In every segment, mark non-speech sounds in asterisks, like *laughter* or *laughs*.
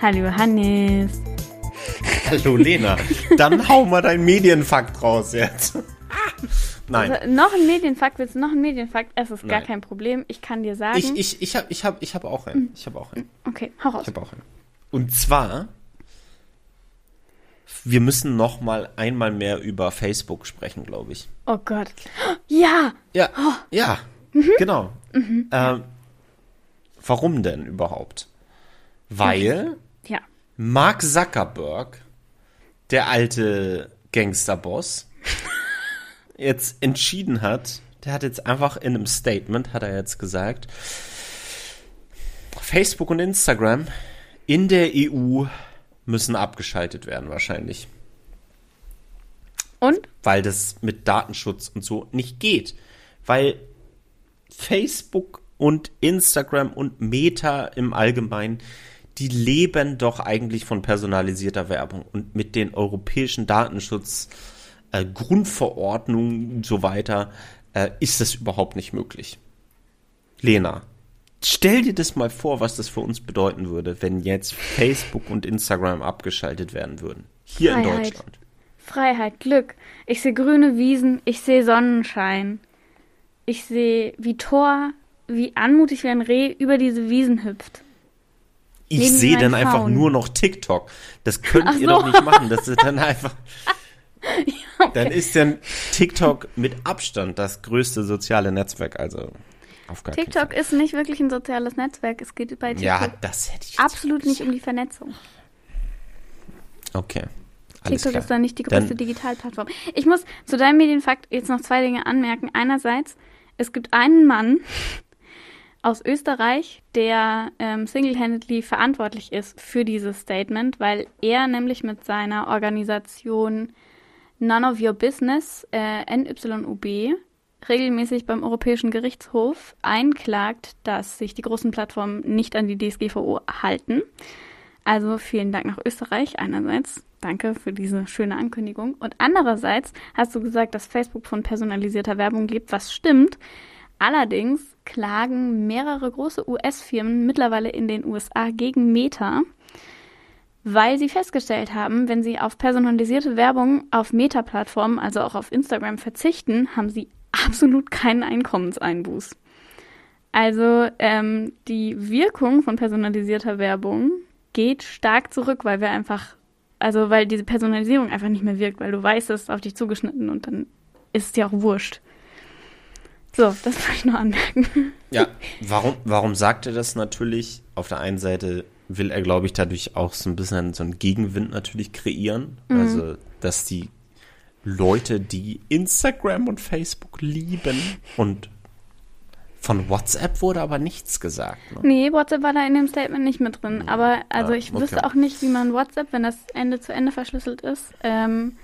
Hallo Hannes. Hallo Lena. Dann *laughs* hau mal deinen Medienfakt raus jetzt. Nein. Also, noch ein Medienfakt, willst du noch ein Medienfakt? Es ist gar Nein. kein Problem. Ich kann dir sagen. Ich, ich, ich habe ich hab, ich hab auch einen. Ich habe auch einen. okay, hau raus. Ich habe auch einen. Und zwar, wir müssen noch mal einmal mehr über Facebook sprechen, glaube ich. Oh Gott. Ja! Ja, ja, genau. Ähm, warum denn überhaupt? Weil Ja. Mark Zuckerberg, der alte Gangsterboss, jetzt entschieden hat, der hat jetzt einfach in einem Statement, hat er jetzt gesagt, Facebook und Instagram in der EU müssen abgeschaltet werden wahrscheinlich, Und? weil das mit Datenschutz und so nicht geht, weil Facebook und Instagram und Meta im Allgemeinen, die leben doch eigentlich von personalisierter Werbung und mit den europäischen Datenschutz äh, Grundverordnungen und so weiter äh, ist das überhaupt nicht möglich. Lena, stell dir das mal vor, was das für uns bedeuten würde, wenn jetzt Facebook und Instagram abgeschaltet werden würden. Hier in Freiheit. Deutschland. Freiheit, Glück. Ich sehe grüne Wiesen, ich sehe Sonnenschein. Ich sehe, wie Thor, wie anmutig wie ein Reh über diese Wiesen hüpft. Ich sehe dann einfach Frauen. nur noch TikTok. Das könnt Ach ihr so. doch nicht machen. Das ist dann einfach. *laughs* Dann ist dann TikTok mit Abstand das größte soziale Netzwerk. Also auf gar TikTok ist nicht wirklich ein soziales Netzwerk. Es geht bei. TikTok Ja, das hätte ich absolut nicht um die Vernetzung. Okay. Alles TikTok klar. ist da nicht die größte Dann- Digitalplattform. Ich muss zu deinem Medienfakt jetzt noch zwei Dinge anmerken. Einerseits, es gibt einen Mann aus Österreich, der ähm, single-handedly verantwortlich ist für dieses Statement, weil er nämlich mit seiner Organisation None of Your Business, äh, NYUB, regelmäßig beim Europäischen Gerichtshof einklagt, dass sich die großen Plattformen nicht an die DSGVO halten. Also vielen Dank nach Österreich einerseits. Danke für diese schöne Ankündigung. Und andererseits hast du gesagt, dass Facebook von personalisierter Werbung lebt, was stimmt. Allerdings klagen mehrere große US-Firmen mittlerweile in den USA gegen Meta, weil sie festgestellt haben, wenn sie auf personalisierte Werbung auf Meta-Plattformen, also auch auf Instagram verzichten, haben sie absolut keinen Einkommenseinbuß. Also ähm, die Wirkung von personalisierter Werbung geht stark zurück, weil wir einfach, also weil diese Personalisierung einfach nicht mehr wirkt, weil du weißt, es ist auf dich zugeschnitten und dann ist es dir auch wurscht. So, das wollte ich noch anmerken. Ja, warum, warum sagt er das natürlich? Auf der einen Seite will er, glaube ich, dadurch auch so ein bisschen so einen Gegenwind natürlich kreieren. Mhm. Also, dass die Leute, die Instagram und Facebook lieben und von WhatsApp wurde aber nichts gesagt. Ne? Nee, WhatsApp war da in dem Statement nicht mit drin. Aber also Ah, ich okay. wüsste auch nicht, wie man WhatsApp, wenn das Ende zu Ende verschlüsselt ist, ähm,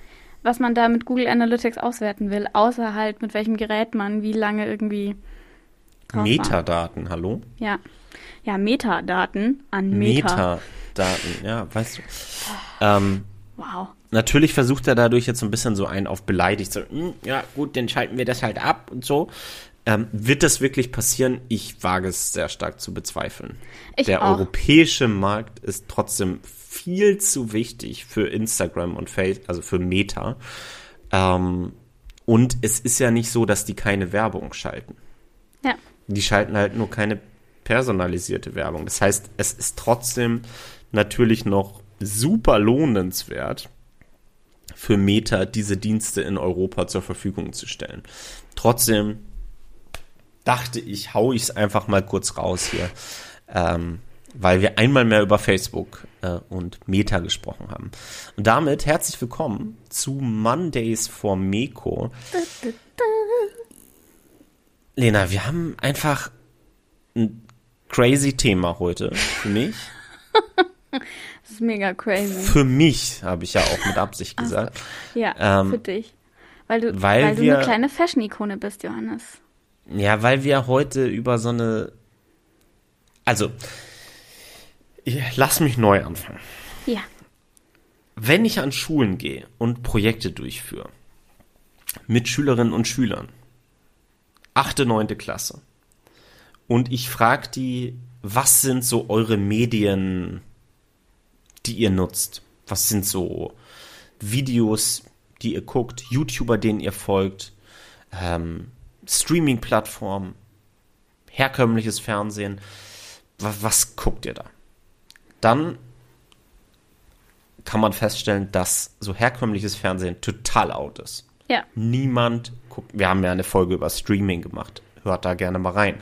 was man da mit Google Analytics auswerten will, außer halt mit welchem Gerät man wie lange irgendwie drauf war. Metadaten, hallo? Ja. Ja, Metadaten an Meta. Metadaten, ja, weißt du. Ähm, Wow. natürlich versucht er dadurch jetzt so ein bisschen so einen auf beleidigt, so, "Hm, ja gut, dann schalten wir das halt ab und so. Ähm, wird das wirklich passieren? Ich wage es sehr stark zu bezweifeln. Ich Der auch. europäische Markt ist trotzdem viel zu wichtig für Instagram und Facebook, also für Meta. Ähm, und es ist ja nicht so, dass die keine Werbung schalten. Ja. Die schalten halt nur keine personalisierte Werbung. Das heißt, es ist trotzdem natürlich noch super lohnenswert für Meta diese Dienste in Europa zur Verfügung zu stellen. Trotzdem dachte ich, hau ich es einfach mal kurz raus hier, ähm, weil wir einmal mehr über Facebook äh, und Meta gesprochen haben. Und damit herzlich willkommen zu Mondays for Meko. Lena, wir haben einfach ein crazy Thema heute für mich. *laughs* Das ist mega crazy. Für mich, habe ich ja auch mit Absicht gesagt. Ja, Ähm, für dich. Weil du, weil weil du wir- eine kleine Fashion-Ikone bist, Johannes. Ja, weil wir heute über so eine. Also, ich, lass mich neu anfangen. Ja. Wenn ich an Schulen gehe und Projekte durchführe, mit Schülerinnen und Schülern, achte, neunte Klasse, und ich frage die, was sind so eure Medien, die ihr nutzt? Was sind so Videos, die ihr guckt, YouTuber, denen ihr folgt, ähm, Streaming-Plattformen, herkömmliches Fernsehen? Was, was guckt ihr da? Dann kann man feststellen, dass so herkömmliches Fernsehen total out ist. Ja. Niemand guckt. Wir haben ja eine Folge über Streaming gemacht. Hört da gerne mal rein.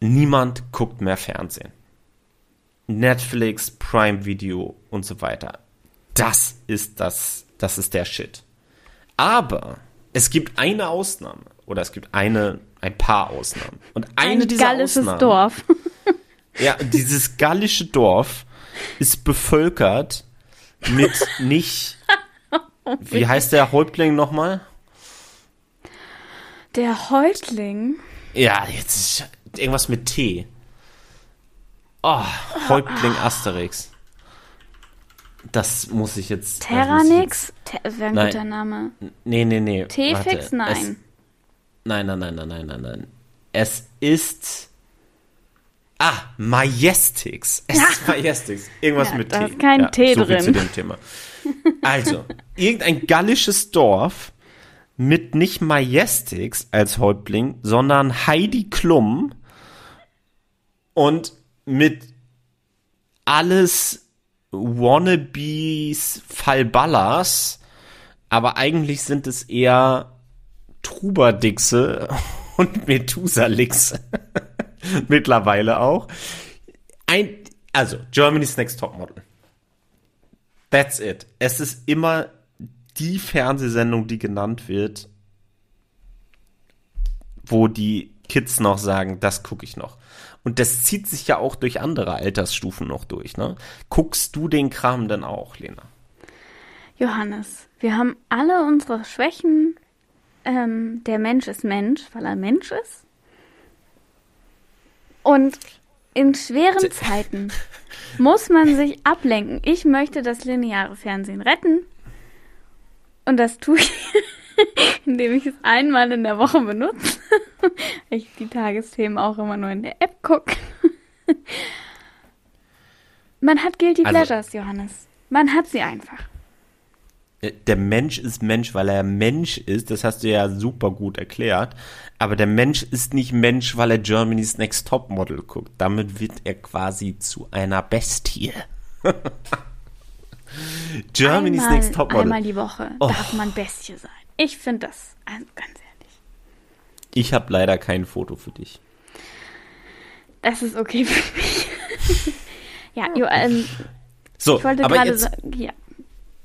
Niemand guckt mehr Fernsehen. Netflix, Prime Video und so weiter. Das ist das, das ist der Shit. Aber es gibt eine Ausnahme oder es gibt eine, ein paar Ausnahmen. Und eine Ein dieser Ausnahmen, Dorf. *laughs* ja, *laughs* dieses gallische Dorf ist bevölkert mit nicht, *laughs* wie heißt der Häuptling nochmal? Der Häuptling. Ja, jetzt ist irgendwas mit T. Oh, Häuptling Asterix. Das muss ich jetzt. Terranix? Ter wäre ein Nein. guter Name. jetzt- Nee, nee, nee. T-Fix? warte. Es, Nein. nein, nein, nein, nein, nein, nein, nein. Es ist. Ah, Majestix. Es ist Majestix. Irgendwas Ja, mit da T. ist kein T so viel drin. zu dem Thema. Also, irgendein gallisches Dorf mit nicht Majestix als Häuptling, sondern Heidi Klum und mit alles Wannabes Falballas, aber eigentlich sind es eher Truberdixe *laughs* und Methusalixe. *laughs* Mittlerweile auch. Ein, also, Germany's Next Topmodel. That's it. Es ist immer die Fernsehsendung, die genannt wird, wo die Kids noch sagen, das gucke ich noch. Und das zieht sich ja auch durch andere Altersstufen noch durch, ne? Guckst du den Kram denn auch, Lena? Johannes, wir haben alle unsere Schwächen. Ähm, der Mensch ist Mensch, weil er Mensch ist. Und in schweren Zeiten muss man sich ablenken. Ich möchte das lineare Fernsehen retten. Und das tue ich, *laughs* indem ich es einmal in der Woche benutze. ich die Tagesthemen auch immer nur in der App gucke. man hat Guilty Also- Pleasures, Johannes. Man hat sie einfach. Der Mensch ist Mensch, weil er Mensch ist. Das hast du ja super gut erklärt. Aber der Mensch ist nicht Mensch, weil er Germany's Next Topmodel guckt. Damit wird er quasi zu einer Bestie. *laughs* Germany's einmal, Next Topmodel. Einmal die Woche Oh. darf man Bestie sein. Ich finde das, also ganz ehrlich, Ich habe leider kein Foto für dich. das ist okay für mich. *laughs* ja, jo, ähm, So, ich wollte gerade sagen, ja,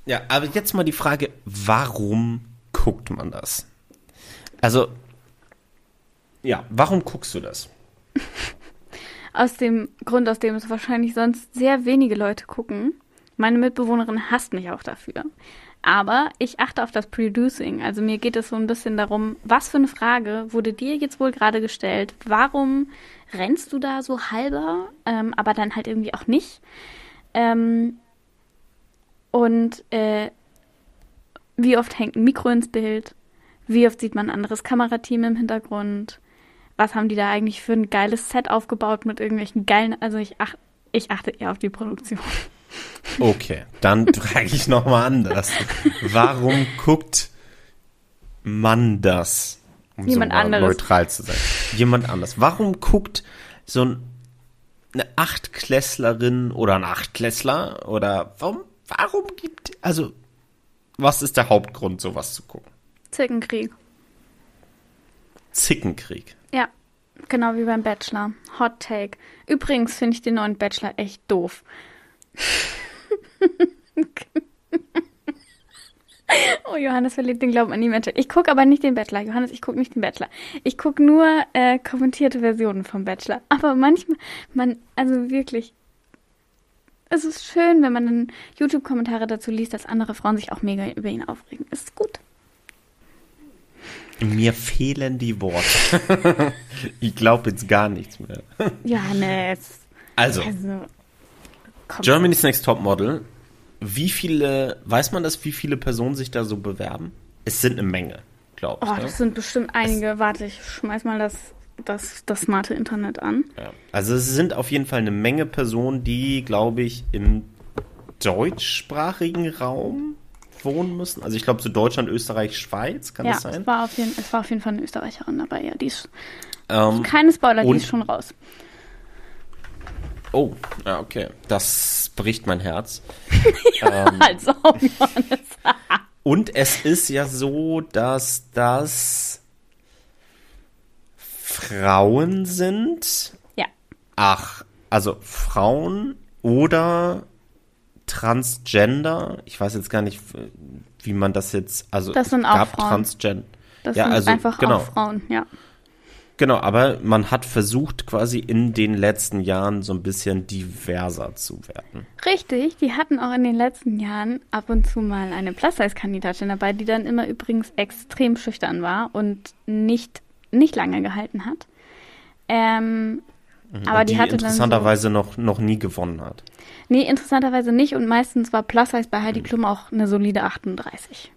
ja, aber jetzt mal die Frage, warum guckt man das? Also, ja, warum guckst du das? *laughs* aus dem Grund, aus dem es wahrscheinlich sonst sehr wenige Leute gucken. Meine Mitbewohnerin hasst mich auch dafür. Aber ich achte auf das Producing. Also mir geht es so ein bisschen darum, was für eine Frage wurde dir jetzt wohl gerade gestellt? Warum rennst du da so halber, ähm, aber dann halt irgendwie auch nicht? Ähm, und äh, wie oft hängt ein Mikro ins Bild? Wie oft sieht man ein anderes Kamerateam im Hintergrund? Was haben die da eigentlich für ein geiles Set aufgebaut mit irgendwelchen geilen, also ich, ach, ich achte eher auf die Produktion. Okay, dann *laughs* frage ich nochmal anders. Warum guckt man das? Um Jemand mal anderes. neutral zu sein. Jemand anders. Warum guckt so ein, eine Achtklässlerin oder ein Achtklässler oder warum, warum gibt, also, was ist der Hauptgrund, sowas zu gucken? Zickenkrieg. Zickenkrieg. Ja, genau wie beim Bachelor. Hot Take. Übrigens finde ich den neuen Bachelor echt doof. *laughs* oh, Johannes verliert den Glauben an die Menschheit. Ich gucke aber nicht den Bachelor. Johannes, ich gucke nicht den Bachelor. Ich gucke nur äh, kommentierte Versionen vom Bachelor. Aber manchmal, man, also wirklich, es ist schön, wenn man dann YouTube-Kommentare dazu liest, dass andere Frauen sich auch mega über ihn aufregen. Ist gut. Mir fehlen die Worte. *laughs* ich glaube jetzt gar nichts mehr. Johannes. Also, Also, komm. Germany's Next Topmodel. Wie viele, weiß man das, wie viele Personen sich da so bewerben? Es sind eine Menge, glaube ich. Oh, ne? das sind bestimmt einige. Warte, ich schmeiß mal das, das, das smarte Internet an. ja. Also es sind auf jeden Fall eine Menge Personen, die, glaube ich, im deutschsprachigen Raum wohnen müssen. Also ich glaube so Deutschland, Österreich, Schweiz, kann ja, das sein? Es war, auf jeden, es war auf jeden Fall eine Österreicherin dabei, ja. Die ist, Ähm, keine Spoiler, die ist schon raus. oh, ja, okay. Das bricht mein Herz. *laughs* Also, Johannes. Und es ist ja so, dass das Frauen sind. ja. Ach, also Frauen oder Transgender. Ich weiß jetzt gar nicht, wie man das jetzt. Also Das sind auch gab Frauen. Transgender. Das Ja, sind also, einfach genau. auch Frauen, ja. Genau, aber man hat versucht, quasi in den letzten Jahren so ein bisschen diverser zu werden. Richtig, die hatten auch in den letzten Jahren ab und zu mal eine Plus-Size-Kandidatin dabei, die dann immer übrigens extrem schüchtern war und nicht, nicht lange gehalten hat. Ähm, aber und die, hatte dann so, interessanterweise noch, noch nie gewonnen hat. Nee, interessanterweise nicht und meistens war Plus-Size bei Heidi Klum auch eine solide 38.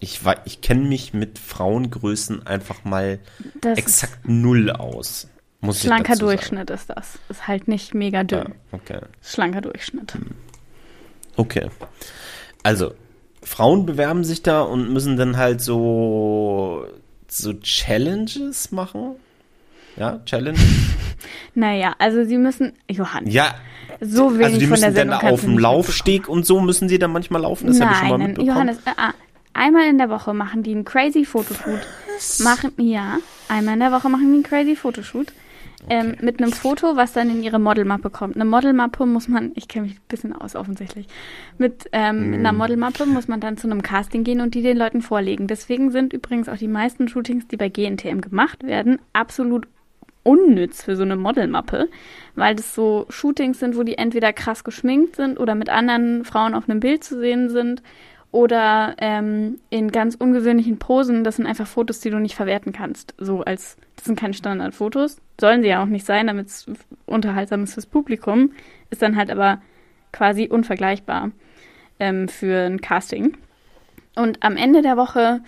Ich, ich kenne mich mit Frauengrößen einfach mal Das exakt null aus. Muss schlanker dazu sagen. Durchschnitt ist das. Ist halt nicht mega dünn. Ja, okay. Schlanker Durchschnitt. Okay. Also, Frauen bewerben sich da und müssen dann halt so, so Challenges machen. Ja, Challenge? *laughs* Naja, also sie müssen, Johann, Ja, so wenig also die von der müssen dann auf dem Laufsteg und so müssen sie dann manchmal laufen. Das habe ich schon mal Nein, mitbekommen. Johannes, ah, einmal in der Woche machen die einen crazy Fotoshoot. Machen, ja, einmal in der Woche machen die einen crazy Fotoshoot. Ähm, mit einem Foto, was dann in ihre Modelmappe kommt. Eine Modelmappe muss man, ich kenne mich ein bisschen aus offensichtlich, mit ähm, Mhm. einer Modelmappe muss man dann zu einem Casting gehen und die den Leuten vorlegen. Deswegen sind übrigens auch die meisten Shootings, die bei GNTM gemacht werden, absolut unnütz für so eine Modelmappe, weil das so Shootings sind, wo die entweder krass geschminkt sind oder mit anderen Frauen auf einem Bild zu sehen sind oder ähm, in ganz ungewöhnlichen Posen. Das sind einfach Fotos, die du nicht verwerten kannst. So als, das sind keine Standardfotos. Sollen sie ja auch nicht sein, damit es unterhaltsam ist fürs Publikum. Ist dann halt aber quasi unvergleichbar ähm, für ein Casting. Und am Ende der Woche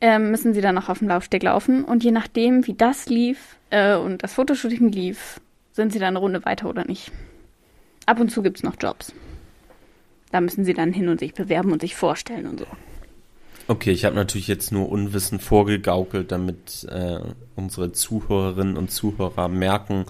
ähm, müssen sie dann noch auf dem Laufsteg laufen. Und je nachdem, wie das lief äh, und das Fotoshooting lief, sind sie dann eine Runde weiter oder nicht. Ab und zu gibt es noch Jobs. Da müssen sie dann hin und sich bewerben und sich vorstellen und so. Okay, ich habe natürlich jetzt nur Unwissen vorgegaukelt, damit äh, unsere Zuhörerinnen und Zuhörer merken,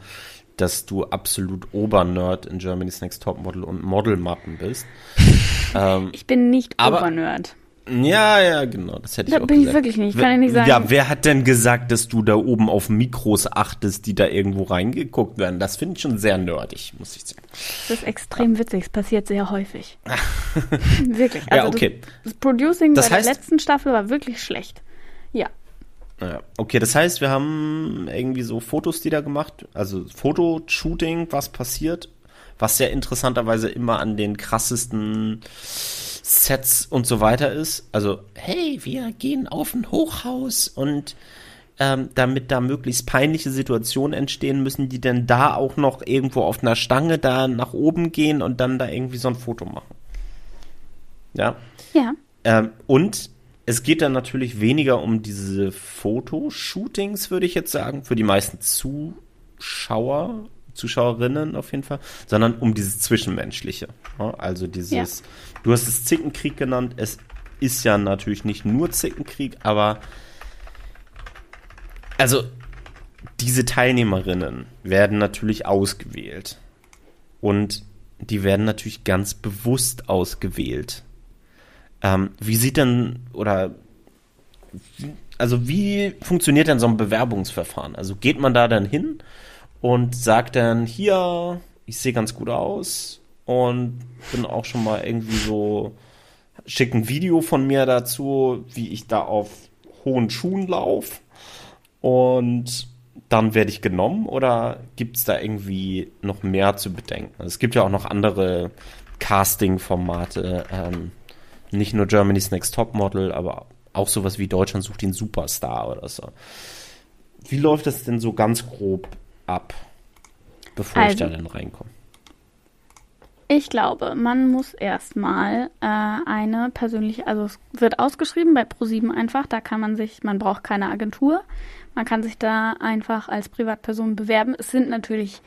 dass du absolut Obernerd in Germany's Next Topmodel und Modelmappen bist. *laughs* ähm, Ich bin nicht Aber- Obernerd. Ja, ja, genau, das hätte ich Da auch bin ich gesagt. wirklich nicht, kann ich nicht sagen. Ja, wer hat denn gesagt, dass du da oben auf Mikros achtest, die da irgendwo reingeguckt werden? Das finde ich schon sehr nerdig, muss ich sagen. Das ist extrem witzig. Es passiert sehr häufig. *laughs* wirklich. Also ja, okay. Das, das Producing Das bei heißt- der letzten Staffel war wirklich schlecht. Ja. Ja, okay, das heißt, wir haben irgendwie so Fotos, die da gemacht, also Fotoshooting, was passiert, was ja interessanterweise immer an den krassesten Sets und so weiter ist. Also, hey, wir gehen auf ein Hochhaus und ähm, damit da möglichst peinliche Situationen entstehen, müssen die denn da auch noch irgendwo auf einer Stange da nach oben gehen und dann da irgendwie so ein Foto machen. Ja. Ja. Ähm, und es geht dann natürlich weniger um diese Fotoshootings, würde ich jetzt sagen, für die meisten Zuschauer, Zuschauerinnen auf jeden Fall, sondern um dieses Zwischenmenschliche. Ja, also dieses, du hast es Zickenkrieg genannt, es ist ja natürlich nicht nur Zickenkrieg, aber also diese Teilnehmerinnen werden natürlich ausgewählt. Und die werden natürlich ganz bewusst ausgewählt. Ähm, wie sieht denn, oder, also wie funktioniert denn so ein Bewerbungsverfahren? Also geht man da dann hin und sagt dann, hier, ich sehe ganz gut aus und bin auch schon mal irgendwie so, schick ein Video von mir dazu, wie ich da auf hohen Schuhen laufe und dann werde ich genommen oder gibt es da irgendwie noch mehr zu bedenken? Es gibt ja auch noch andere Casting-Formate, ähm, nicht nur Germany's Next Topmodel, aber auch sowas wie Deutschland sucht den Superstar oder so. Wie läuft das denn so ganz grob ab, bevor ich Also- da dann reinkomme? Ich glaube, man muss erstmal äh, eine persönliche, also es wird ausgeschrieben bei ProSieben einfach, da kann man sich, man braucht keine Agentur, man kann sich da einfach als Privatperson bewerben. Es sind natürlich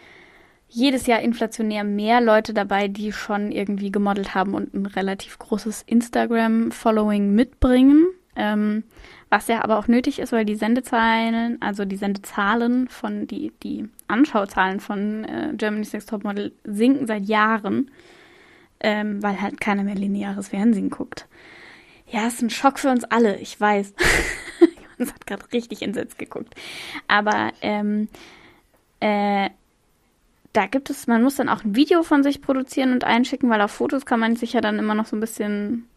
jedes Jahr inflationär mehr Leute dabei, die schon irgendwie gemodelt haben und ein relativ großes Instagram-Following mitbringen. Ähm, was ja aber auch nötig ist, weil die Sendezahlen, also die Sendezahlen von, die, die Anschauzahlen von äh, Germany's Next Topmodel sinken seit Jahren, ähm, weil halt keiner mehr lineares Fernsehen guckt. Ja, ist ein Schock für uns alle, ich weiß. *laughs* Johannes hat gerade richtig entsetzt geguckt. Aber ähm, äh, da gibt es, man muss dann auch ein Video von sich produzieren und einschicken, weil auf Fotos kann man sich ja dann immer noch so ein bisschen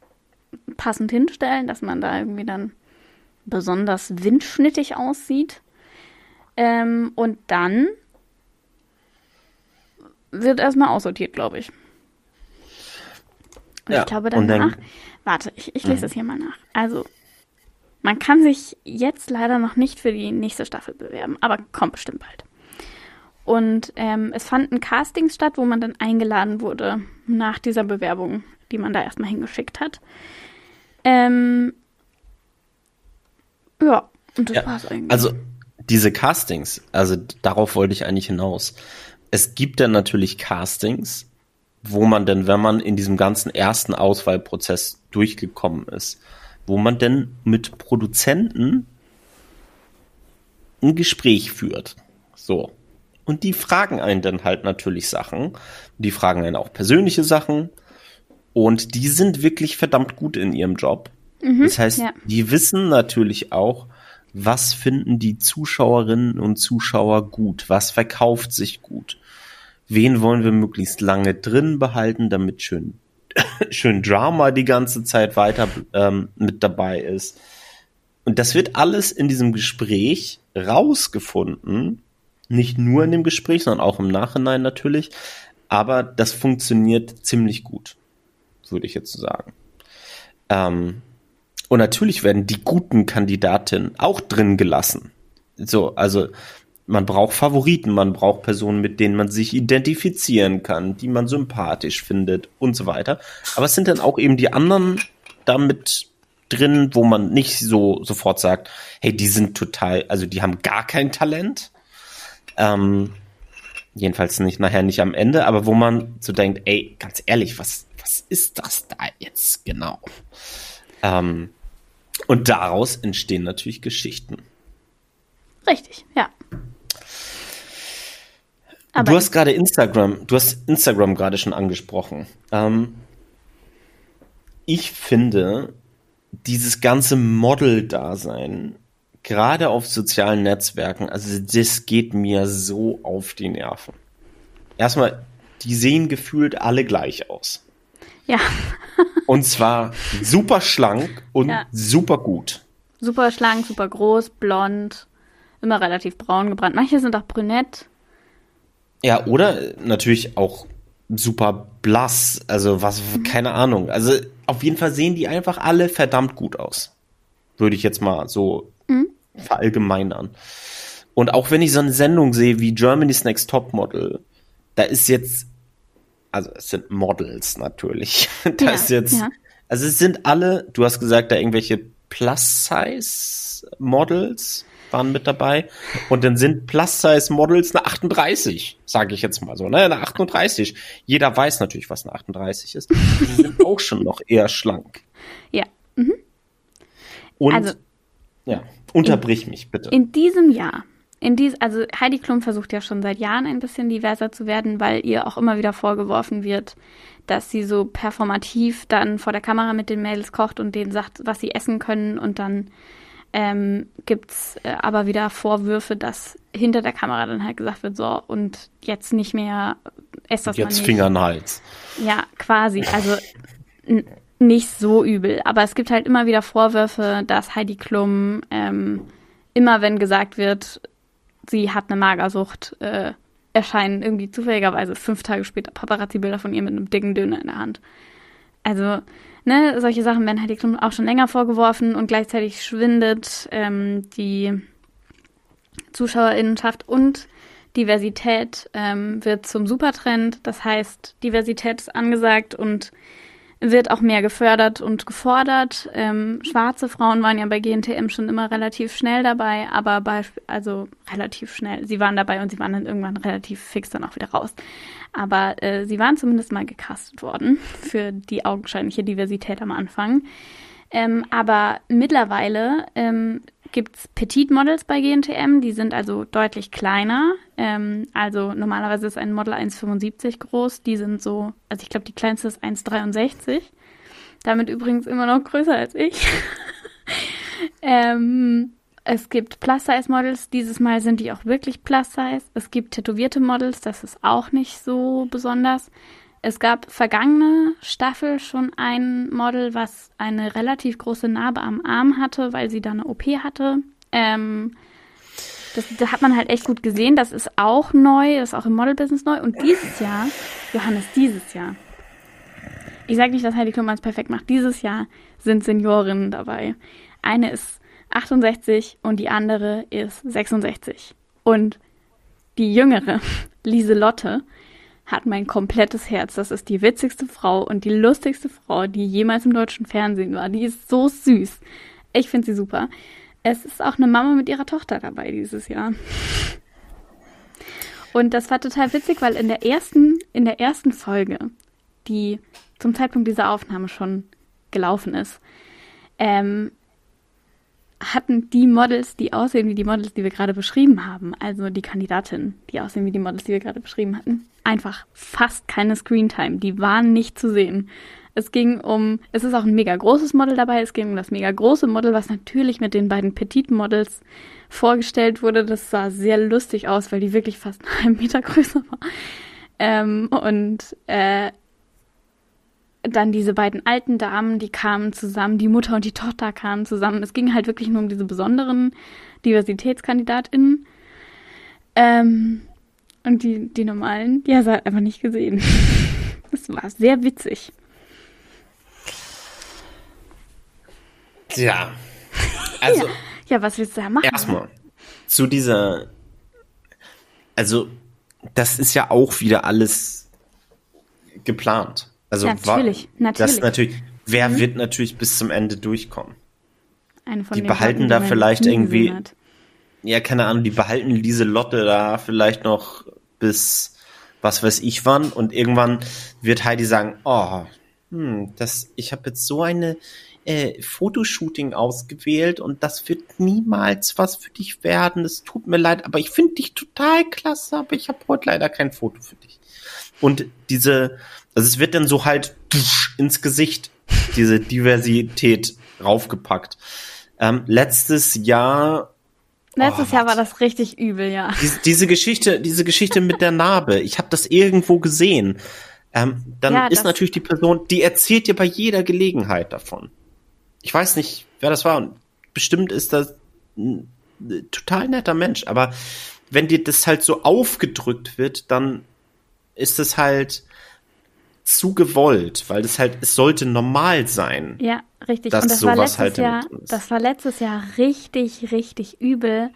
passend hinstellen, dass man da irgendwie dann besonders windschnittig aussieht. Ähm, und dann wird erstmal aussortiert, glaube ich. Und ja, ich glaube danach, dann, warte, ich, ich lese mhm. das hier mal nach. Also, man kann sich jetzt leider noch nicht für die nächste Staffel bewerben, aber kommt bestimmt bald. Und ähm, es fanden Castings statt, wo man dann eingeladen wurde nach dieser Bewerbung, die man da erstmal hingeschickt hat. Ähm, ja, und das ja, war's eigentlich. Also diese Castings, also darauf wollte ich eigentlich hinaus. Es gibt dann natürlich Castings, wo man denn, wenn man in diesem ganzen ersten Auswahlprozess durchgekommen ist, wo man denn mit Produzenten ein Gespräch führt. So. Und die fragen einen dann halt natürlich Sachen. Die fragen einen auch persönliche Sachen. Und die sind wirklich verdammt gut in ihrem Job. Mhm, das heißt, ja. die wissen natürlich auch, was finden die Zuschauerinnen und Zuschauer gut? Was verkauft sich gut? Wen wollen wir möglichst lange drin behalten, damit schön, *coughs* schön Drama die ganze Zeit weiter ähm, mit dabei ist? Und das wird alles in diesem Gespräch rausgefunden nicht nur in dem Gespräch, sondern auch im Nachhinein natürlich. Aber das funktioniert ziemlich gut, würde ich jetzt sagen. Ähm, und natürlich werden die guten Kandidatinnen auch drin gelassen. So, also man braucht Favoriten, man braucht Personen, mit denen man sich identifizieren kann, die man sympathisch findet und so weiter. Aber es sind dann auch eben die anderen damit drin, wo man nicht so sofort sagt, hey, die sind total, also die haben gar kein Talent ähm, jedenfalls nicht nachher nicht am Ende, aber wo man so denkt, ey, ganz ehrlich, was, was ist das da jetzt genau? Ähm, und daraus entstehen natürlich Geschichten. Richtig, ja. Aber du hast gerade Instagram, du hast Instagram gerade schon angesprochen. Ähm, ich finde, dieses ganze Model-Dasein gerade auf sozialen Netzwerken, also das geht mir so auf die Nerven. Erstmal, die sehen gefühlt alle gleich aus. Ja. *laughs* und zwar super schlank und ja. super gut. Super schlank, super groß, blond, immer relativ braun gebrannt. Manche sind auch brünett. Ja, oder natürlich auch super blass, also was, keine Ahnung. Also auf jeden Fall sehen die einfach alle verdammt gut aus. Würde ich jetzt mal so mhm verallgemeinern. Und auch wenn ich so eine Sendung sehe wie Germany's Next Top Model, da ist jetzt, also es sind Models natürlich. da *laughs* ja, ist jetzt, ja. also es sind alle, du hast gesagt, da irgendwelche Plus-Size-Models waren mit dabei. Und dann sind Plus-Size-Models eine 38, sage ich jetzt mal so, ne? Eine 38. Jeder weiß natürlich, was eine 38 ist. Die sind *laughs* auch schon noch eher schlank. Ja. Mhm. Und also, ja. Unterbrich in, mich, bitte. In diesem Jahr, in dies, also Heidi Klum versucht ja schon seit Jahren ein bisschen diverser zu werden, weil ihr auch immer wieder vorgeworfen wird, dass sie so performativ dann vor der Kamera mit den Mädels kocht und denen sagt, was sie essen können und dann ähm, gibt es äh, aber wieder Vorwürfe, dass hinter der Kamera dann halt gesagt wird, so und jetzt nicht mehr ess das Jetzt Finger in Hals. Ja, quasi. Also nicht so übel. Aber es gibt halt immer wieder Vorwürfe, dass Heidi Klum ähm, immer, wenn gesagt wird, sie hat eine Magersucht, äh, erscheinen irgendwie zufälligerweise fünf Tage später Paparazzi-Bilder von ihr mit einem dicken Döner in der Hand. Also, ne, solche Sachen werden Heidi Klum auch schon länger vorgeworfen und gleichzeitig schwindet ähm, die Zuschauerinnenschaft und Diversität ähm, wird zum Supertrend. Das heißt, Diversität ist angesagt und wird auch mehr gefördert und gefordert. Ähm, schwarze Frauen waren ja bei GNTM schon immer relativ schnell dabei, aber bei, also relativ schnell. Sie waren dabei und sie waren dann irgendwann relativ fix dann auch wieder raus. Aber äh, sie waren zumindest mal gecastet worden *laughs* für die augenscheinliche Diversität am Anfang. Ähm, aber mittlerweile ähm, gibt es Petit-Models bei GNTM, die sind also deutlich kleiner. Ähm, also normalerweise ist ein Model 1,75 groß, die sind so, also ich glaube, die kleinste ist 1,63. Damit übrigens immer noch größer als ich. *laughs* ähm, es gibt Plus-Size-Models, dieses Mal sind die auch wirklich Plus-Size. Es gibt tätowierte Models, das ist auch nicht so besonders. Es gab vergangene Staffel schon ein Model, was eine relativ große Narbe am Arm hatte, weil sie da eine OP hatte. Ähm, das, da hat man halt echt gut gesehen. Das ist auch neu, das ist auch im Model-Business neu. Und dieses Jahr, Johannes, dieses Jahr, ich sage nicht, dass Heidi Klum es perfekt macht, dieses Jahr sind Seniorinnen dabei. Eine ist 68 und die andere ist 66. Und die jüngere, *laughs* Lieselotte, hat mein komplettes Herz. Das ist die witzigste Frau und die lustigste Frau, die jemals im deutschen Fernsehen war. Die ist so süß. Ich finde sie super. Es ist auch eine Mama mit ihrer Tochter dabei dieses Jahr. Und das war total witzig, weil in der ersten, in der ersten Folge, die zum Zeitpunkt dieser Aufnahme schon gelaufen ist, ähm, hatten die Models, die aussehen wie die Models, die wir gerade beschrieben haben, also die Kandidatinnen, die aussehen wie die Models, die wir gerade beschrieben hatten, einfach fast keine Screentime. Die waren nicht zu sehen. Es ging um, es ist auch ein mega großes Model dabei, es ging um das mega große Model, was natürlich mit den beiden Petiten Models vorgestellt wurde. Das sah sehr lustig aus, weil die wirklich fast einen halben Meter größer war. Ähm, und äh, dann diese beiden alten Damen, die kamen zusammen, die Mutter und die Tochter kamen zusammen. Es ging halt wirklich nur um diese besonderen DiversitätskandidatInnen. Ähm, und die, die normalen, die hast du halt einfach nicht gesehen. *laughs* Das war sehr witzig. Ja. Also. *laughs* ja. ja, was willst du da machen? Erstmal zu dieser. Also, das ist ja auch wieder alles geplant. Also natürlich, war, natürlich. Das natürlich. Wer mhm. wird natürlich bis zum Ende durchkommen? Eine von die behalten da vielleicht irgendwie. Ja, keine Ahnung, die behalten diese Lotte da vielleicht noch bis was weiß ich wann und irgendwann wird Heidi sagen, oh, hm, das, ich habe jetzt so eine äh, Fotoshooting ausgewählt und das wird niemals was für dich werden. Es tut mir leid, aber ich finde dich total klasse, aber ich habe heute leider kein Foto für dich. Und diese, also es wird dann so halt ins Gesicht diese Diversität raufgepackt. Ähm, letztes Jahr Letztes oh, Jahr war das richtig übel, ja. Diese, diese Geschichte, diese Geschichte mit der Narbe, ich habe das irgendwo gesehen. Ähm, dann ja, ist natürlich die Person, die erzählt dir bei jeder Gelegenheit davon. Ich weiß nicht, wer das war. Und bestimmt ist das ein total netter Mensch. Aber wenn dir das halt so aufgedrückt wird, dann ist es halt zu gewollt, weil das halt, es sollte normal sein. Ja, richtig. Dass Und das sowas war letztes halt Jahr, das war letztes Jahr richtig, richtig übel,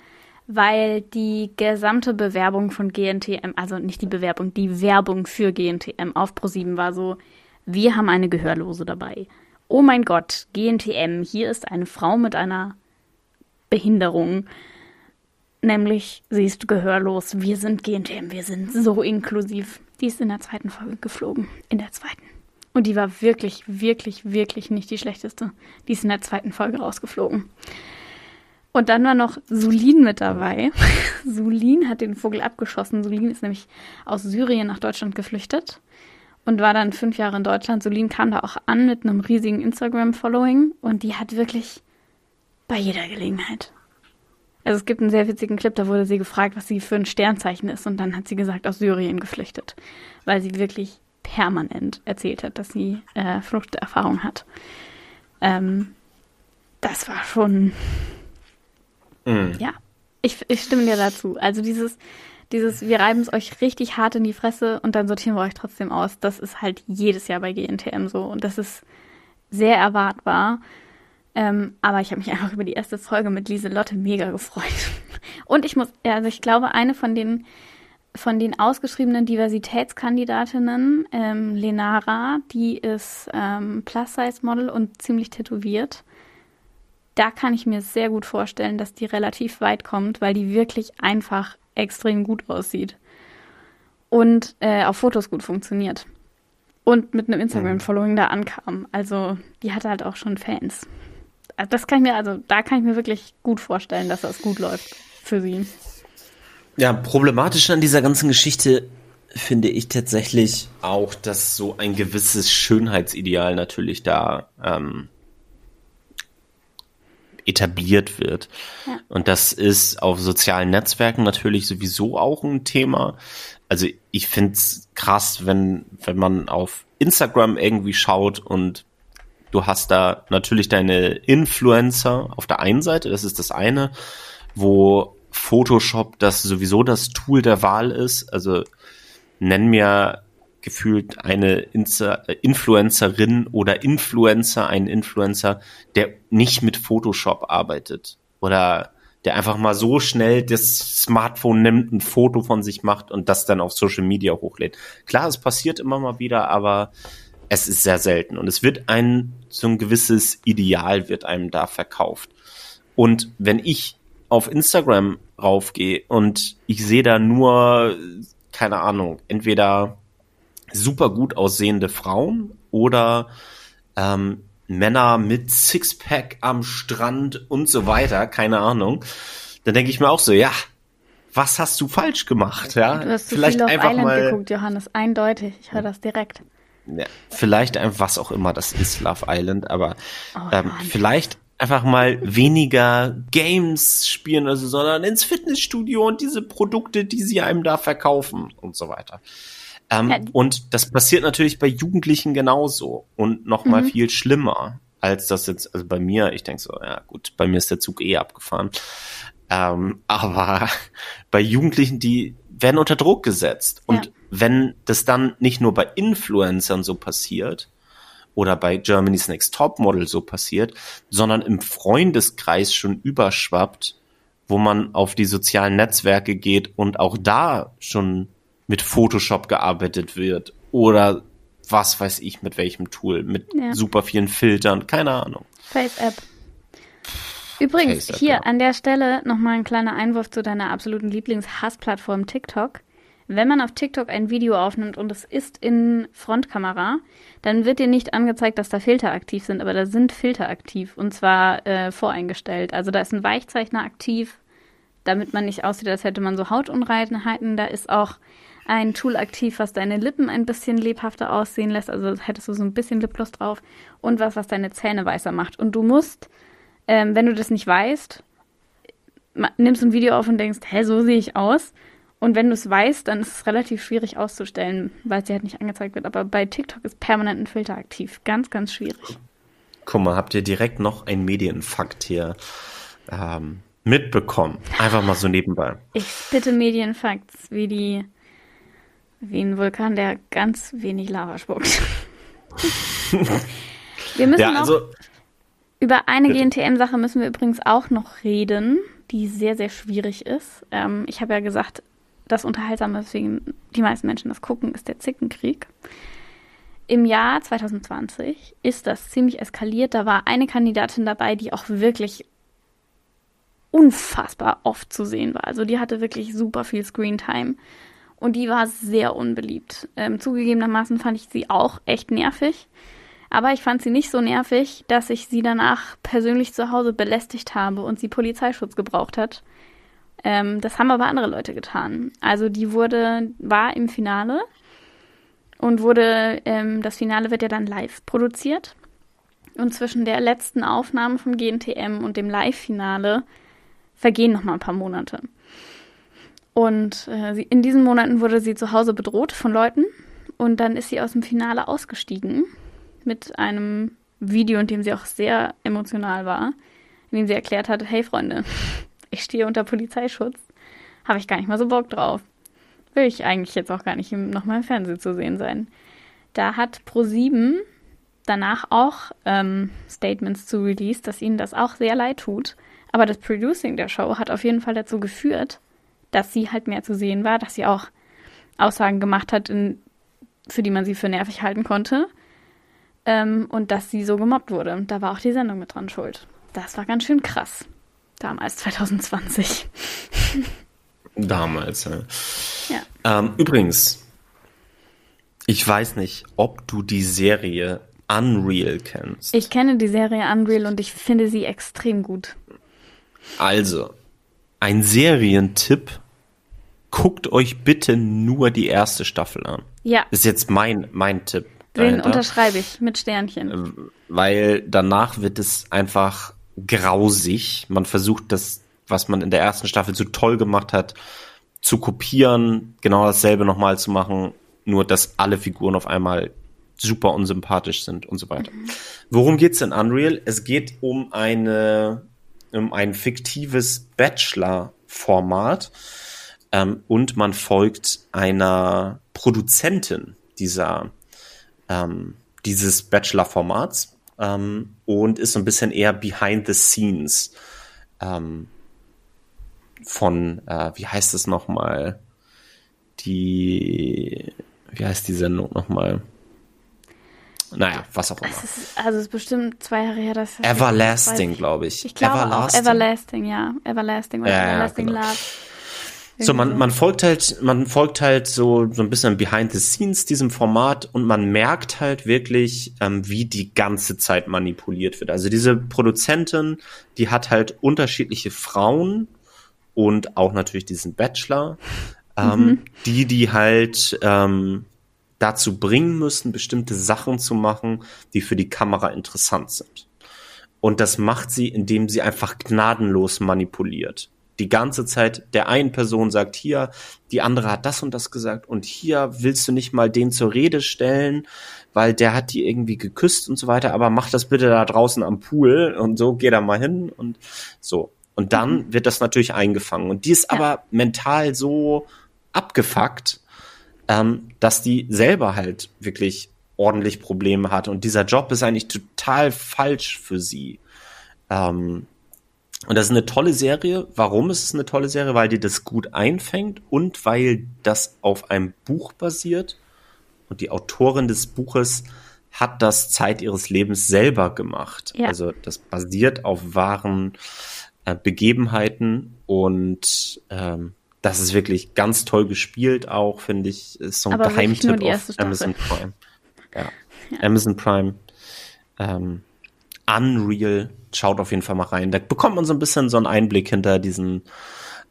weil die gesamte Bewerbung von GNTM, also nicht die Bewerbung, die Werbung für GNTM auf ProSieben war so, wir haben eine Gehörlose dabei. Oh mein Gott, GNTM, hier ist eine Frau mit einer Behinderung. Nämlich, sie ist gehörlos. Wir sind GNTM, wir sind so inklusiv. Die ist in der zweiten Folge geflogen. In der zweiten. Und die war wirklich, wirklich, wirklich nicht die schlechteste. Die ist in der zweiten Folge rausgeflogen. Und dann war noch Sulin mit dabei. *laughs* Sulin hat den Vogel abgeschossen. Sulin ist nämlich aus Syrien nach Deutschland geflüchtet und war dann fünf Jahre in Deutschland. Sulin kam da auch an mit einem riesigen Instagram-Following und die hat wirklich bei jeder Gelegenheit also es gibt einen sehr witzigen Clip, da wurde sie gefragt, was sie für ein Sternzeichen ist. Und dann hat sie gesagt, aus Syrien geflüchtet. Weil sie wirklich permanent erzählt hat, dass sie äh, Fluchterfahrung hat. Ähm, das war schon. Mhm. Ja, ich, ich stimme dir dazu. Also dieses, dieses, wir reiben es euch richtig hart in die Fresse und dann sortieren wir euch trotzdem aus. Das ist halt jedes Jahr bei GNTM so. Und das ist sehr erwartbar. Ähm, aber ich habe mich einfach über die erste Folge mit Lieselotte mega gefreut. Und ich muss, also ich glaube, eine von den von den ausgeschriebenen Diversitätskandidatinnen, ähm, Lenara, die ist ähm, Plus-Size-Model und ziemlich tätowiert. Da kann ich mir sehr gut vorstellen, dass die relativ weit kommt, weil die wirklich einfach extrem gut aussieht. Und äh, auf Fotos gut funktioniert. Und mit einem Instagram-Following da ankam. Also die hatte halt auch schon Fans. Also das kann ich mir, also da kann ich mir wirklich gut vorstellen, dass das gut läuft für sie. Ja, problematisch an dieser ganzen Geschichte finde ich tatsächlich auch, dass so ein gewisses Schönheitsideal natürlich da ähm, etabliert wird. Ja. Und das ist auf sozialen Netzwerken natürlich sowieso auch ein Thema. Also ich finde es krass, wenn, wenn man auf Instagram irgendwie schaut und du hast da natürlich deine Influencer auf der einen Seite, das ist das eine, wo Photoshop das sowieso das Tool der Wahl ist. Also nenn mir gefühlt eine Insta Influencerin oder Influencer, ein Influencer, der nicht mit Photoshop arbeitet oder der einfach mal so schnell das Smartphone nimmt, ein Foto von sich macht und das dann auf Social Media hochlädt. Klar, es passiert immer mal wieder, aber es ist sehr selten und es wird ein so ein gewisses Ideal wird einem da verkauft. Und wenn ich auf Instagram raufgehe und ich sehe da nur, keine Ahnung, entweder super gut aussehende Frauen oder ähm, Männer mit Sixpack am Strand und so weiter, keine Ahnung, dann denke ich mir auch so, ja, was hast du falsch gemacht, ja? Du hast vielleicht viel auf einfach Island mal geguckt, Johannes, eindeutig. Ich höre das direkt. Ja, vielleicht einfach was auch immer das ist, Love Island, aber oh, ähm, vielleicht einfach mal weniger Games spielen, also, sondern ins Fitnessstudio und diese Produkte, die sie einem da verkaufen und so weiter. Ähm, ja. Und das passiert natürlich bei Jugendlichen genauso und noch mal mhm. viel schlimmer als das jetzt, also bei mir, ich denke so, ja gut, bei mir ist der Zug eh abgefahren. Ähm, aber *laughs* bei Jugendlichen, die werden unter Druck gesetzt. Und ja. wenn das dann nicht nur bei Influencern so passiert, oder bei Germany's Next Topmodel so passiert, sondern im Freundeskreis schon überschwappt, wo man auf die sozialen Netzwerke geht und auch da schon mit Photoshop gearbeitet wird oder was weiß ich mit welchem Tool, mit ja. super vielen Filtern, keine Ahnung. Face App. Übrigens, -App, hier ja. an der Stelle nochmal ein kleiner Einwurf zu deiner absoluten Lieblingshassplattform TikTok. Wenn man auf TikTok ein Video aufnimmt und es ist in Frontkamera, dann wird dir nicht angezeigt, dass da Filter aktiv sind, aber da sind Filter aktiv und zwar äh, voreingestellt. Also da ist ein Weichzeichner aktiv, damit man nicht aussieht, als hätte man so Hautunreinheiten. Da ist auch ein Tool aktiv, was deine Lippen ein bisschen lebhafter aussehen lässt. Also hättest du so ein bisschen Lipgloss drauf und was, was deine Zähne weißer macht. Und du musst, ähm, wenn du das nicht weißt, nimmst ein Video auf und denkst, hä, so sehe ich aus. Und wenn du es weißt, dann ist es relativ schwierig auszustellen, weil sie halt nicht angezeigt wird. Aber bei TikTok ist permanent ein Filter aktiv. Ganz, ganz schwierig. Guck mal, habt ihr direkt noch einen Medienfakt hier ähm, mitbekommen? Einfach mal so nebenbei. Ich bitte Medienfakts, wie die, wie ein Vulkan, der ganz wenig Lava spuckt. *laughs* wir müssen ja, also, noch, über eine GNTM-Sache müssen wir übrigens auch noch reden, die sehr, sehr schwierig ist. Ähm, ich habe ja gesagt, das Unterhaltsame, weswegen die meisten Menschen das gucken, ist der Zickenkrieg. Im Jahr 2020 ist das ziemlich eskaliert. Da war eine Kandidatin dabei, die auch wirklich unfassbar oft zu sehen war. Also die hatte wirklich super viel Screentime und die war sehr unbeliebt. Ähm, zugegebenermaßen fand ich sie auch echt nervig. Aber ich fand sie nicht so nervig, dass ich sie danach persönlich zu Hause belästigt habe und sie Polizeischutz gebraucht hat. Ähm, das haben aber andere Leute getan. Also die wurde, war im Finale und wurde, ähm, das Finale wird ja dann live produziert. Und zwischen der letzten Aufnahme vom GNTM und dem Live-Finale vergehen noch mal ein paar Monate. Und äh, sie, in diesen Monaten wurde sie zu Hause bedroht von Leuten. Und dann ist sie aus dem Finale ausgestiegen mit einem Video, in dem sie auch sehr emotional war, in dem sie erklärt hat, hey Freunde, *laughs* ich stehe unter Polizeischutz, habe ich gar nicht mal so Bock drauf. Will ich eigentlich jetzt auch gar nicht nochmal im Fernsehen zu sehen sein. Da hat Pro7 danach auch ähm, Statements zu released, dass ihnen das auch sehr leid tut. Aber das Producing der Show hat auf jeden Fall dazu geführt, dass sie halt mehr zu sehen war, dass sie auch Aussagen gemacht hat, in, für die man sie für nervig halten konnte. Ähm, und dass sie so gemobbt wurde. Da war auch die Sendung mit dran schuld. Das war ganz schön krass. Damals, 2020. *laughs* Damals, ja. ja. Ähm, übrigens, ich weiß nicht, ob du die Serie Unreal kennst. Ich kenne die Serie Unreal und ich finde sie extrem gut. Also, ein Serientipp. Guckt euch bitte nur die erste Staffel an. Ja. Ist jetzt mein, mein Tipp. Den unterschreibe ich mit Sternchen. Weil danach wird es einfach grausig. Man versucht das, was man in der ersten Staffel so toll gemacht hat, zu kopieren, genau dasselbe nochmal zu machen, nur dass alle Figuren auf einmal super unsympathisch sind und so weiter. Mhm. Worum geht's in Unreal? Es geht um eine um ein fiktives Bachelor-Format ähm, und man folgt einer Produzentin dieser ähm, dieses Bachelor-Formats ähm, und ist so ein bisschen eher behind the scenes ähm, von, äh, wie heißt es nochmal, die, wie heißt die Sendung nochmal? Naja, was auch immer. Es ist, also es ist bestimmt zwei Jahre her, dass Everlasting, glaube ich. Ich glaube Everlasting. auch Everlasting, ja. Everlasting oder ja, Everlasting genau. Love. So, man, man folgt halt, man folgt halt so, so ein bisschen behind the scenes diesem Format und man merkt halt wirklich, ähm, wie die ganze Zeit manipuliert wird. Also diese Produzentin, die hat halt unterschiedliche Frauen und auch natürlich diesen Bachelor, ähm, mhm. die, die halt ähm, dazu bringen müssen, bestimmte Sachen zu machen, die für die Kamera interessant sind. Und das macht sie, indem sie einfach gnadenlos manipuliert die ganze Zeit der einen Person sagt, hier, die andere hat das und das gesagt und hier willst du nicht mal den zur Rede stellen, weil der hat die irgendwie geküsst und so weiter, aber mach das bitte da draußen am Pool und so, geh da mal hin und so. Und dann mhm. wird das natürlich eingefangen. Und die ist ja. aber mental so abgefuckt, ähm, dass die selber halt wirklich ordentlich Probleme hat. Und dieser Job ist eigentlich total falsch für sie. Ähm, und das ist eine tolle Serie. Warum ist es eine tolle Serie? Weil die das gut einfängt und weil das auf einem Buch basiert. Und die Autorin des Buches hat das Zeit ihres Lebens selber gemacht. Ja. Also das basiert auf wahren äh, Begebenheiten und ähm, das ist wirklich ganz toll gespielt auch, finde ich. Ist so ein Aber Geheimtipp auf Amazon Prime. Ja. ja. Amazon Prime. Ähm, Unreal. Schaut auf jeden Fall mal rein. Da bekommt man so ein bisschen so einen Einblick hinter diesen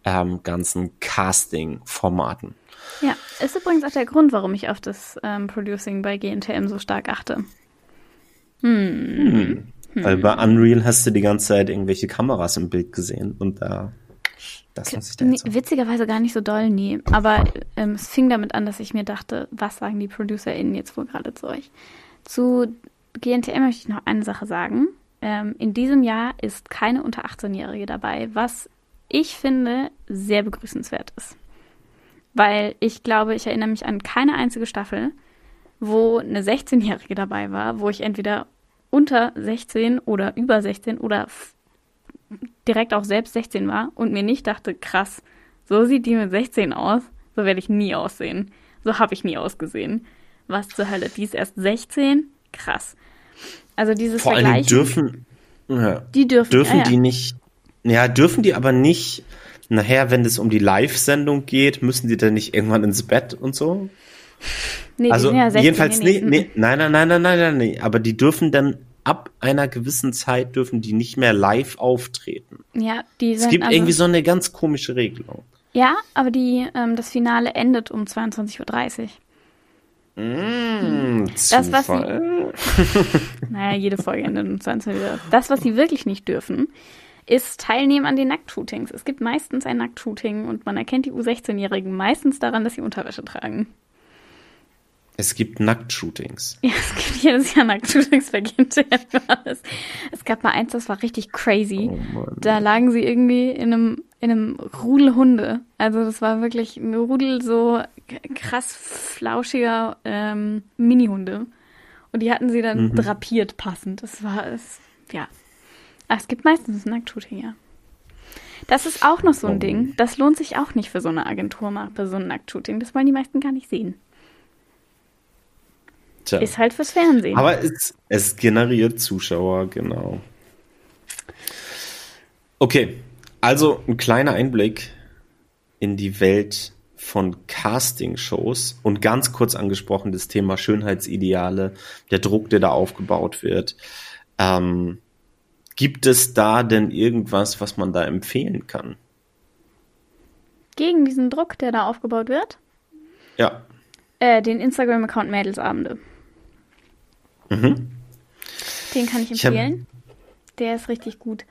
ähm, ganzen Casting-Formaten. Ja, ist übrigens auch der Grund, warum ich auf das ähm, Producing bei GNTM so stark achte. Hm. Hm. Weil bei Unreal hast du die ganze Zeit irgendwelche Kameras im Bild gesehen und da. Das muss ich da jetzt nee, witzigerweise gar nicht so doll, nee. Aber ähm, es fing damit an, dass ich mir dachte, was sagen die ProducerInnen jetzt wohl gerade zu euch? Zu GNTM möchte ich noch eine Sache sagen. Ähm, in diesem Jahr ist keine unter 18-Jährige dabei, was ich finde sehr begrüßenswert ist. Weil ich glaube, ich erinnere mich an keine einzige Staffel, wo eine 16-Jährige dabei war, wo ich entweder unter 16 oder über 16 oder direkt auch selbst 16 war und mir nicht dachte, krass, so sieht die mit 16 aus, so werde ich nie aussehen. So habe ich nie ausgesehen. Was zur Hölle, die ist erst 16? Krass. Also dieses Vor allem dürfen, ja, die dürfen, dürfen ja, ja. die nicht, ja, dürfen die aber nicht, nachher, wenn es um die Live-Sendung geht, müssen die dann nicht irgendwann ins Bett und so? Nee, also ja 16, jedenfalls nee, nee, nein, nein, nein, nein, nein, nein, nee, aber die dürfen dann ab einer gewissen Zeit dürfen die nicht mehr live auftreten. Ja, die sind Es gibt also, irgendwie so eine ganz komische Regelung. Ja, aber die, ähm, das Finale endet um 22.30 Uhr. Mmh, das, was sie. *laughs* naja, jede Folge endet um 20 Uhr. Das, was sie wirklich nicht dürfen, ist teilnehmen an den Nacktshootings. Es gibt meistens ein Nacktshooting und man erkennt die U16-Jährigen meistens daran, dass sie Unterwäsche tragen. Es gibt Nacktshootings. *laughs* Ja, es gibt jedes Jahr Nacktshootings bei Es, es gab mal eins, das war richtig crazy. Oh da lagen sie irgendwie in einem, in einem Rudel Hunde. Also das war wirklich ein Rudel so krass flauschiger ähm, Mini-Hunde. Und die hatten sie dann mhm. drapiert passend. Das war es, ja. Aber es gibt meistens ein Nacktshooting, ja. Das ist auch noch so ein Oh. Ding. Das lohnt sich auch nicht für so eine Agentur bei so einem Nacktshooting. Das wollen die meisten gar nicht sehen. Tja. Ist halt fürs Fernsehen. Aber es, es generiert Zuschauer, genau. Okay, also ein kleiner Einblick in die Welt von Castingshows und ganz kurz angesprochen das Thema Schönheitsideale, der Druck, der da aufgebaut wird. Ähm, gibt es da denn irgendwas, was man da empfehlen kann? Gegen diesen Druck, der da aufgebaut wird, Ja. äh, den Instagram-Account Mädelsabende. Mhm. Den kann ich Ich hab- empfehlen. Der ist richtig gut.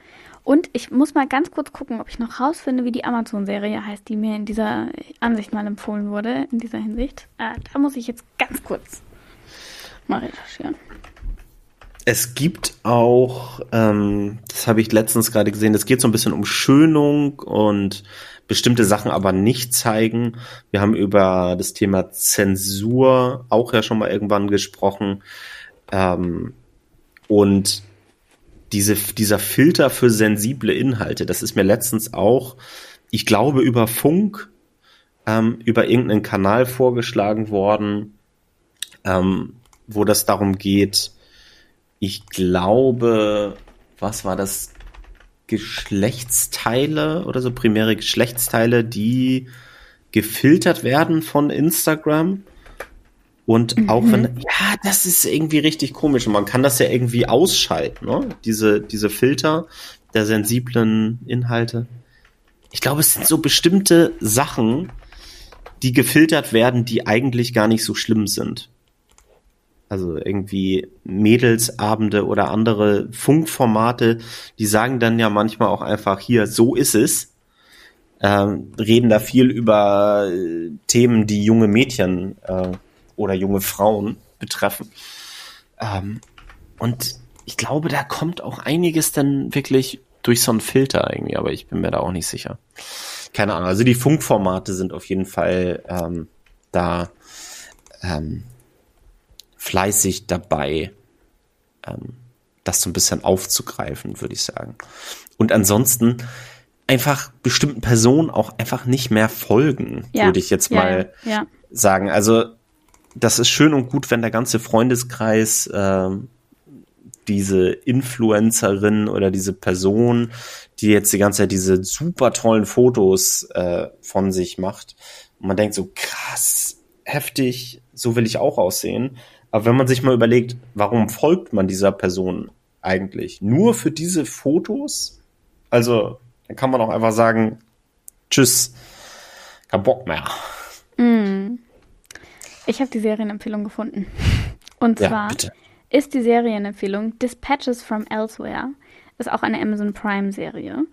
Und ich muss mal ganz kurz gucken, ob ich noch rausfinde, wie die Amazon-Serie heißt, die mir in dieser Ansicht mal empfohlen wurde, in dieser Hinsicht. Äh, da muss ich jetzt ganz kurz mal recherchieren. Es gibt auch, ähm, das habe ich letztens gerade gesehen, es geht so ein bisschen um Schönung und bestimmte Sachen aber nicht zeigen. Wir haben über das Thema Zensur auch ja schon mal irgendwann gesprochen. Ähm, und diese, dieser Filter für sensible Inhalte, das ist mir letztens auch, ich glaube, über Funk, ähm, über irgendeinen Kanal vorgeschlagen worden, ähm, wo das darum geht, ich glaube, was war das? Geschlechtsteile oder so primäre Geschlechtsteile, die gefiltert werden von Instagram. Und auch wenn, ja, das ist irgendwie richtig komisch. Und man kann das ja irgendwie ausschalten, ne? Diese, diese Filter der sensiblen Inhalte. Ich glaube, es sind so bestimmte Sachen, die gefiltert werden, die eigentlich gar nicht so schlimm sind. Also irgendwie Mädelsabende oder andere Funkformate, die sagen dann ja manchmal auch einfach hier, so ist es. Ähm, reden da viel über äh, Themen, die junge Mädchen äh, oder junge Frauen betreffen. Ähm, und ich glaube, da kommt auch einiges dann wirklich durch so einen Filter irgendwie, aber ich bin mir da auch nicht sicher. Keine Ahnung. Also die Funkformate sind auf jeden Fall ähm, da ähm, fleißig dabei, ähm, das so ein bisschen aufzugreifen, würde ich sagen. Und ansonsten einfach bestimmten Personen auch einfach nicht mehr folgen, Ja. würde ich jetzt Ja, mal ja, sagen. Also das ist schön und gut, wenn der ganze Freundeskreis ähm, diese Influencerin oder diese Person, die jetzt die ganze Zeit diese super tollen Fotos äh, von sich macht. Und man denkt so, krass, heftig, so will ich auch aussehen. Aber wenn man sich mal überlegt, warum folgt man dieser Person eigentlich? Nur für diese Fotos? Also, dann kann man auch einfach sagen, tschüss, kein Bock mehr. Ich habe die Serienempfehlung gefunden. *laughs* Und Ja, zwar bitte. ist die Serienempfehlung Dispatches from Elsewhere. Ist auch eine Amazon Prime-Serie.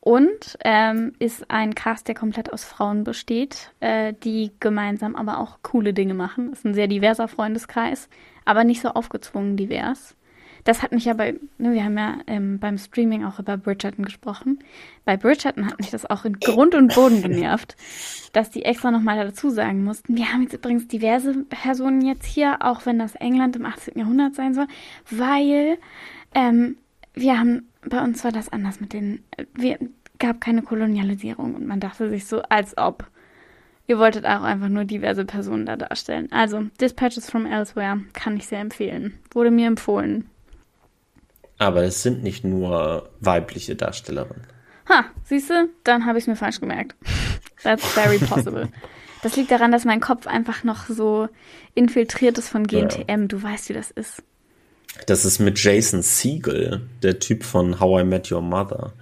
Und ähm, ist ein Cast, der komplett aus Frauen besteht, äh, die gemeinsam aber auch coole Dinge machen. Ist ein sehr diverser Freundeskreis, aber nicht so aufgezwungen divers. Das hat mich ja bei, ne, wir haben ja ähm, beim Streaming auch über Bridgerton gesprochen. Bei Bridgerton hat mich das auch in Grund und Boden genervt, dass die extra nochmal dazu sagen mussten, wir haben jetzt übrigens diverse Personen jetzt hier, auch wenn das England im 18. Jahrhundert sein soll, weil ähm, wir haben, bei uns war das anders mit den, wir gab keine Kolonialisierung und man dachte sich so, als ob. Ihr wolltet auch einfach nur diverse Personen da darstellen. Also, Dispatches from Elsewhere kann ich sehr empfehlen. Wurde mir empfohlen. Aber es sind nicht nur weibliche Darstellerinnen. Ha, siehst du? Dann habe ich es mir falsch gemerkt. That's very possible. Das liegt daran, dass mein Kopf einfach noch so infiltriert ist von GNTM. Du weißt, wie das ist. Das ist mit Jason Siegel, der Typ von How I Met Your Mother.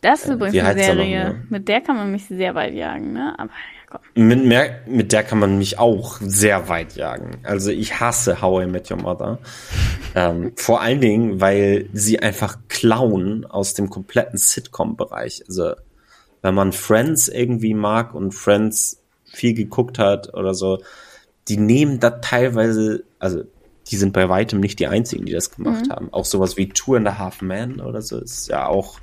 Das ist übrigens wie eine er noch, Serie. ne? Mit der kann man mich sehr weit jagen, ne? Aber ja. Mit, mehr, mit der kann man mich auch sehr weit jagen. Also ich hasse How I Met Your Mother. *laughs* ähm, vor allen Dingen, weil sie einfach klauen aus dem kompletten Sitcom-Bereich. Also wenn man Friends irgendwie mag und Friends viel geguckt hat oder so, die nehmen da teilweise, also die sind bei weitem nicht die einzigen, die das gemacht haben. Auch sowas wie Two and a Half Men oder so ist ja auch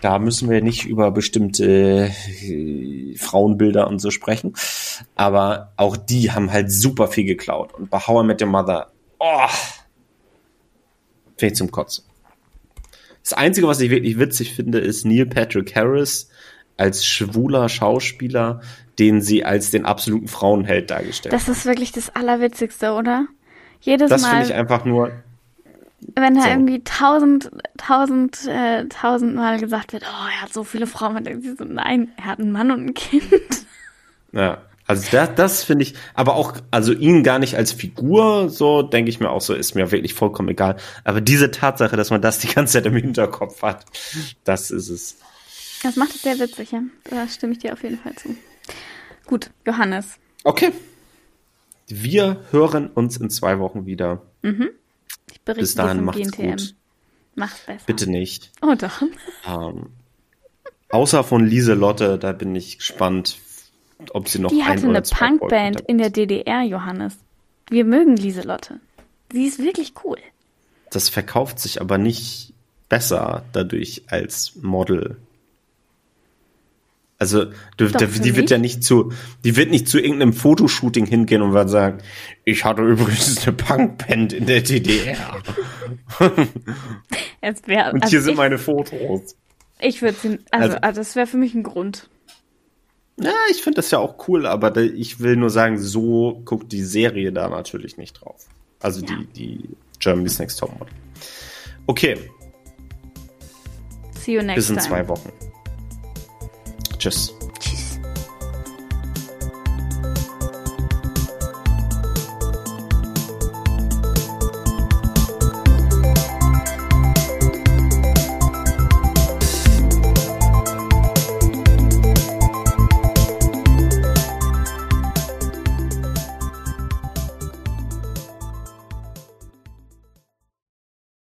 da müssen wir nicht über bestimmte äh, Frauenbilder und so sprechen. Aber auch die haben halt super viel geklaut. Und bei How I Met Your Mother, oh, ich zum Kotzen. Das Einzige, was ich wirklich witzig finde, ist Neil Patrick Harris als schwuler Schauspieler, den sie als den absoluten Frauenheld dargestellt Das ist wirklich das Allerwitzigste, oder? Jedes Das Mal, finde ich einfach nur, wenn da so. irgendwie tausend, tausend, äh, tausendmal gesagt wird, oh, er hat so viele Frauen, denkt sich so, nein, er hat einen Mann und ein Kind. *laughs* ja. Also das, das finde ich, aber auch, also ihn gar nicht als Figur, so denke ich mir auch so, ist mir wirklich vollkommen egal. Aber diese Tatsache, dass man das die ganze Zeit im Hinterkopf hat, das ist es. Das macht es sehr witzig, ja. Da stimme ich dir auf jeden Fall zu. Gut, Johannes. Okay. Wir hören uns in zwei Wochen wieder. Ich berichte Bis dahin macht's GNTM. gut. Mach's besser. Bitte nicht. Oh doch. Ähm, außer von Lieselotte, da bin ich gespannt, ob sie noch Die ein hatte oder eine Punkband in der DDR, Johannes. Wir mögen Lieselotte. Sie ist wirklich cool. Das verkauft sich aber nicht besser dadurch als Model. Also du, Doch, für die wird ja nicht zu, die wird nicht zu irgendeinem Fotoshooting hingehen und wird sagen, ich hatte übrigens eine Punkband in der DDR. *laughs* Wär, Und also hier sind ich, meine Fotos. Ich würde sie, also, Also- also das wäre für mich ein Grund. Ja, ich finde das ja auch cool, aber da, ich will nur sagen, so guckt die Serie da natürlich nicht drauf. Also Ja. die, die Germany's Next Topmodel. Okay, See you next bis in time. zwei Wochen. Tschüss.